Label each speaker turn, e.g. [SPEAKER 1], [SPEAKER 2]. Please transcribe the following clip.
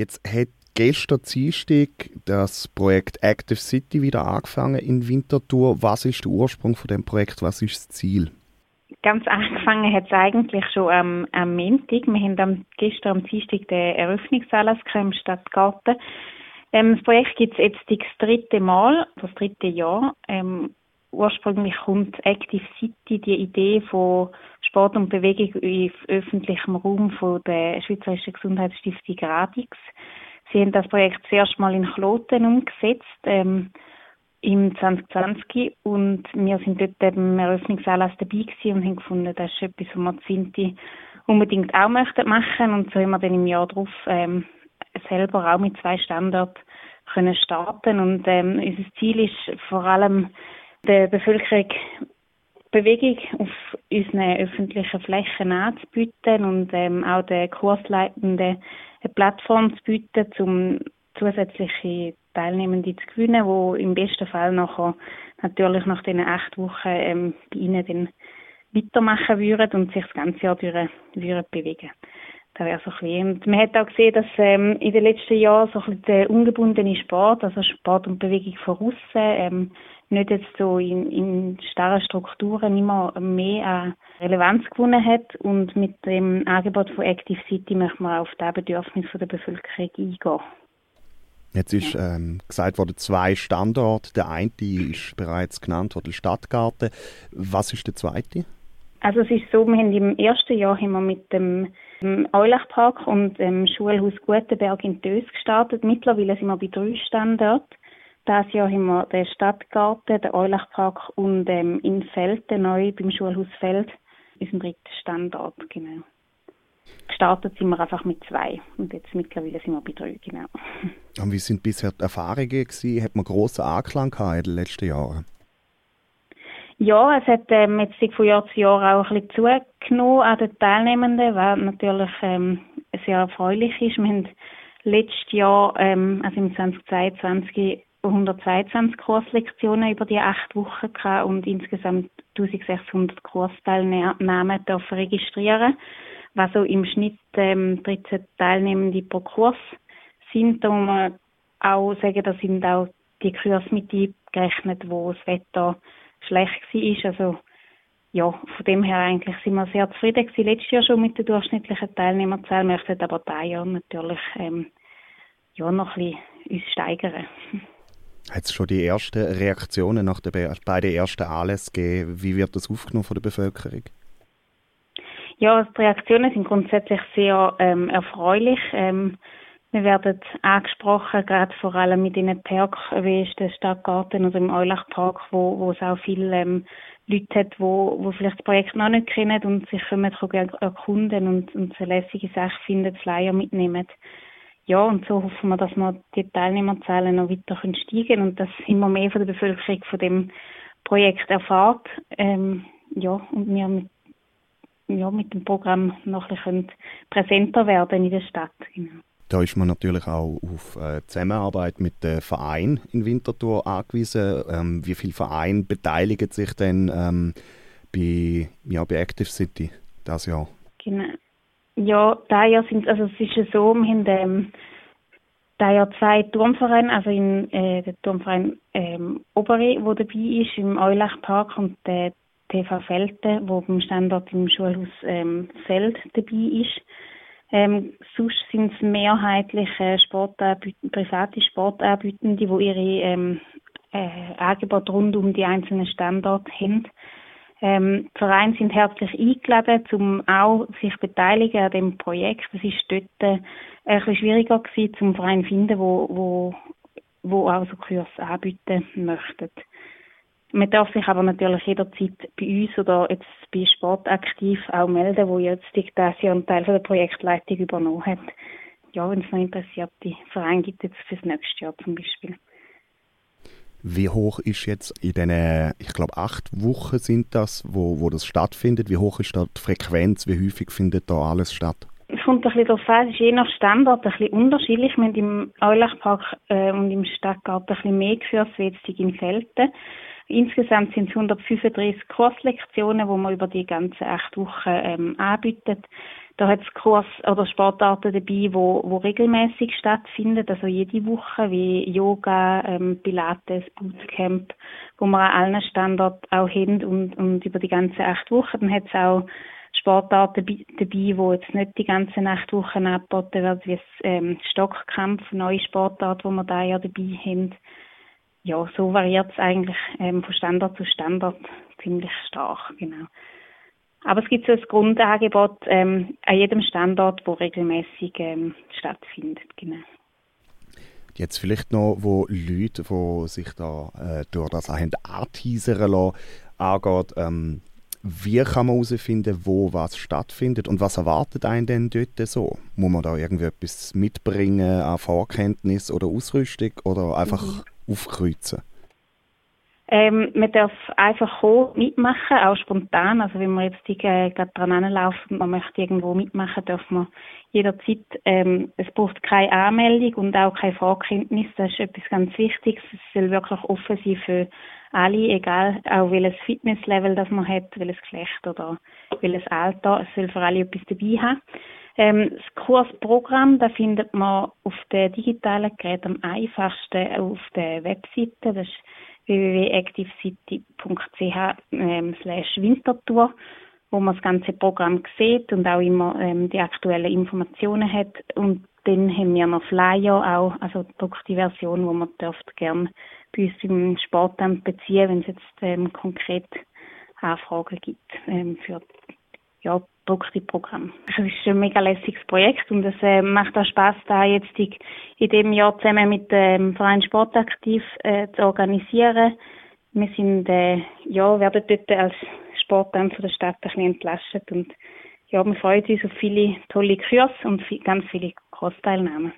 [SPEAKER 1] Jetzt hat gestern Dienstag das Projekt Active City wieder angefangen in Winterthur. Was ist der Ursprung von dem Projekt? Was ist das Ziel?
[SPEAKER 2] Ganz angefangen hat es eigentlich schon am, am Montag. Wir haben am, gestern am Dienstag den Eröffnungsanlass im Stadtgarten. Ähm, das Projekt gibt es jetzt das dritte Mal, das dritte Jahr. Ähm, ursprünglich kommt Active City die Idee von Sport und Bewegung im öffentlichen Raum von der Schweizerischen Gesundheitsstiftung Radix. Sie haben das Projekt zuerst mal in Kloten umgesetzt. Ähm, im 2020 und wir sind dort beim Eröffnungsanlass dabei gewesen und haben gefunden, das ist etwas, was wir Zinti unbedingt auch möchten machen und so haben wir dann im Jahr darauf ähm, selber auch mit zwei Standorten können starten und ähm, unser Ziel ist vor allem der Bevölkerung Bewegung auf unseren öffentlichen Flächen anzubieten und ähm, auch den Kursleitenden eine Plattform zu bieten, um zusätzliche Teilnehmende zu gewinnen, die im besten Fall nachher natürlich nach diesen acht Wochen ähm, bei ihnen dann weitermachen würden und sich das ganze Jahr durch würden bewegen. Das wäre so ein bisschen. Und man hat auch gesehen, dass ähm, in den letzten Jahren so ein bisschen der ungebundene Sport, also Sport und Bewegung von außen, ähm, nicht jetzt so in, in starren Strukturen immer mehr an Relevanz gewonnen hat und mit dem Angebot von Active City möchten wir auf das Bedürfnis der Bevölkerung eingehen.
[SPEAKER 1] Jetzt ist ähm, gesagt worden, zwei Standorte. Der eine ist bereits genannt worden, Stadtgarten. Was ist der zweite?
[SPEAKER 2] Also es ist so, wir haben im ersten Jahr haben mit dem Eulachpark und dem Schulhaus Gutenberg in Dös gestartet. Mittlerweile sind wir bei drei Standorten. Dieses Jahr haben wir den Stadtgarten, den Eulachpark und ähm, in Felten neu beim Schulhaus Feld, unserem dritten Standort, genau. Gestartet sind wir einfach mit zwei und jetzt mittlerweile sind wir bei drei, genau.
[SPEAKER 1] Und wie sind bisher die Erfahrungen gewesen? Hat man grossen Anklang gehabt in den letzten Jahren?
[SPEAKER 2] Ja, es hat ähm, jetzt von Jahr zu Jahr auch ein bisschen zugenommen an den Teilnehmenden, was natürlich ähm, sehr erfreulich ist. Wir haben letztes Jahr, ähm, also im 2022, 122 Kurslektionen über die acht Wochen gehabt und insgesamt 1600 Kursteilnahmen dürfen registrieren was so im Schnitt ähm, 13 Teilnehmende pro Kurs sind. Da muss man auch sagen, da sind auch die Kurse mit eingerechnet, wo das Wetter schlecht war. Also ja, von dem her eigentlich sind wir sehr zufrieden gewesen. Letztes Jahr schon mit der durchschnittlichen Teilnehmerzahl, Wir möchten aber dieses Jahr natürlich ähm, ja, noch ein bisschen uns steigern.
[SPEAKER 1] Hat es schon die ersten Reaktionen nach den beiden ersten Anlässen gegeben? Wie wird das aufgenommen von der Bevölkerung?
[SPEAKER 2] Ja, die Reaktionen sind grundsätzlich sehr ähm, erfreulich. Ähm, wir werden angesprochen, gerade vor allem mit den Parks, wie ist der Stadtgarten oder im Eulachpark, wo, wo es auch viele ähm, Leute hat, wo, wo vielleicht das Projekt noch nicht kennen und sich können erkunden und, und eine lässige Sache finden, Flyer mitnehmen. Ja, und so hoffen wir, dass wir die Teilnehmerzahlen noch weiter steigen können und dass immer mehr von der Bevölkerung von dem Projekt erfahrt. Ähm, ja, und wir mit ja, mit dem Programm noch ein bisschen präsenter werden in der Stadt. Genau.
[SPEAKER 1] Da ist man natürlich auch auf äh, Zusammenarbeit mit den Vereinen in Winterthur angewiesen. Ähm, wie viele Vereine beteiligen sich denn ähm, bei, ja, bei Active City das Jahr?
[SPEAKER 2] Genau. Ja, da Jahr sind also es ist so, wir haben ähm, da ja zwei Turmvereine, also in, äh, der Turmverein ähm, Obere, wo dabei ist, im Eulachpark und der TV Felten, wo beim Standort im Schulhaus ähm, Feld dabei ist. Ähm, sonst sind es mehrheitlich äh, private Sportanbietende, die ihre ähm, äh, Angebote rund um die einzelnen Standorte haben. Ähm, die Vereine sind herzlich eingeladen, um auch sich beteiligen an dem Projekt. Es ist dort äh, ein bisschen schwieriger gewesen, zum Verein zu finden, wo, wo, wo auch so Kurse anbieten möchten. Man darf sich aber natürlich jederzeit bei uns oder jetzt bei Sportaktiv auch melden, wo jetzt dieses Jahr einen Teil der Projektleitung übernommen hat. Ja, wenn es noch interessierte Vereine gibt, jetzt fürs nächste Jahr zum Beispiel.
[SPEAKER 1] Wie hoch ist jetzt in diesen, ich glaube, acht Wochen sind das, wo, wo das stattfindet? Wie hoch ist da die Frequenz? Wie häufig findet da alles statt?
[SPEAKER 2] Kommt ein bisschen darauf an, es ist je nach Standort ein bisschen unterschiedlich. Wir haben im Eulachpark äh, und im Stadtgarten ein bisschen mehr geführt, wie jetzt in Felten. Insgesamt sind es 135 Kurslektionen, wo man über die ganzen acht Wochen ähm, anbietet. Da hat es Kurs oder Sportarten dabei, wo, wo regelmäßig stattfinden, also jede Woche, wie Yoga, ähm, Pilates, Bootcamp, wo wir an allen Standorten auch haben und, und über die ganzen acht Wochen. Dann hat es auch Sportarten dabei, die jetzt nicht die ganzen acht Wochen angeboten werden, wie das ähm, Stockkampf, neue Sportart, wo wir da ja dabei haben. Ja, so variiert es eigentlich ähm, von Standort zu Standort ziemlich stark, genau. Aber es gibt so ein Grundangebot ähm, an jedem Standort, wo regelmäßig ähm, stattfindet. Genau.
[SPEAKER 1] Jetzt vielleicht noch, wo Leute, die sich da äh, durch das haben anteasern angeht, ähm, wie kann man herausfinden, wo was stattfindet und was erwartet einen denn dort so? Muss man da irgendwie etwas mitbringen an Vorkenntnis oder Ausrüstung oder einfach mhm. aufkreuzen?
[SPEAKER 2] Ähm, man darf einfach kommen, mitmachen, auch spontan. Also wenn man jetzt äh, gerade dran anlaufen und man möchte irgendwo mitmachen, darf man jederzeit. Ähm, es braucht keine Anmeldung und auch keine Vorkenntnis. Das ist etwas ganz Wichtiges. Es soll wirklich offen sein für alle, egal auch welches Fitnesslevel das man hat, welches Geschlecht oder welches Alter. Es soll für alle etwas dabei haben. Ähm, das Kursprogramm, da findet man auf den digitalen Geräten am einfachsten auf der Webseite. Das ist www.activecity.ch ähm, slash Wintertour, wo man das ganze Programm sieht und auch immer ähm, die aktuellen Informationen hat. Und dann haben wir noch Flyer auch, also die Version, wo man dürft gerne bei uns im Sportamt beziehen, wenn es jetzt ähm, konkret Anfragen gibt ähm, für ja, gedruckte Programm. Es ist ein mega lässiges Projekt und es äh, macht auch Spaß, da jetzt in, in dem Jahr zusammen mit dem Verein Sportaktiv äh, zu organisieren. Wir sind, äh, ja, werden dort als Sportamt der Stadt ein bisschen entlastet und ja, wir freuen uns auf viele tolle Kurse und ganz viele Kursteilnahmen.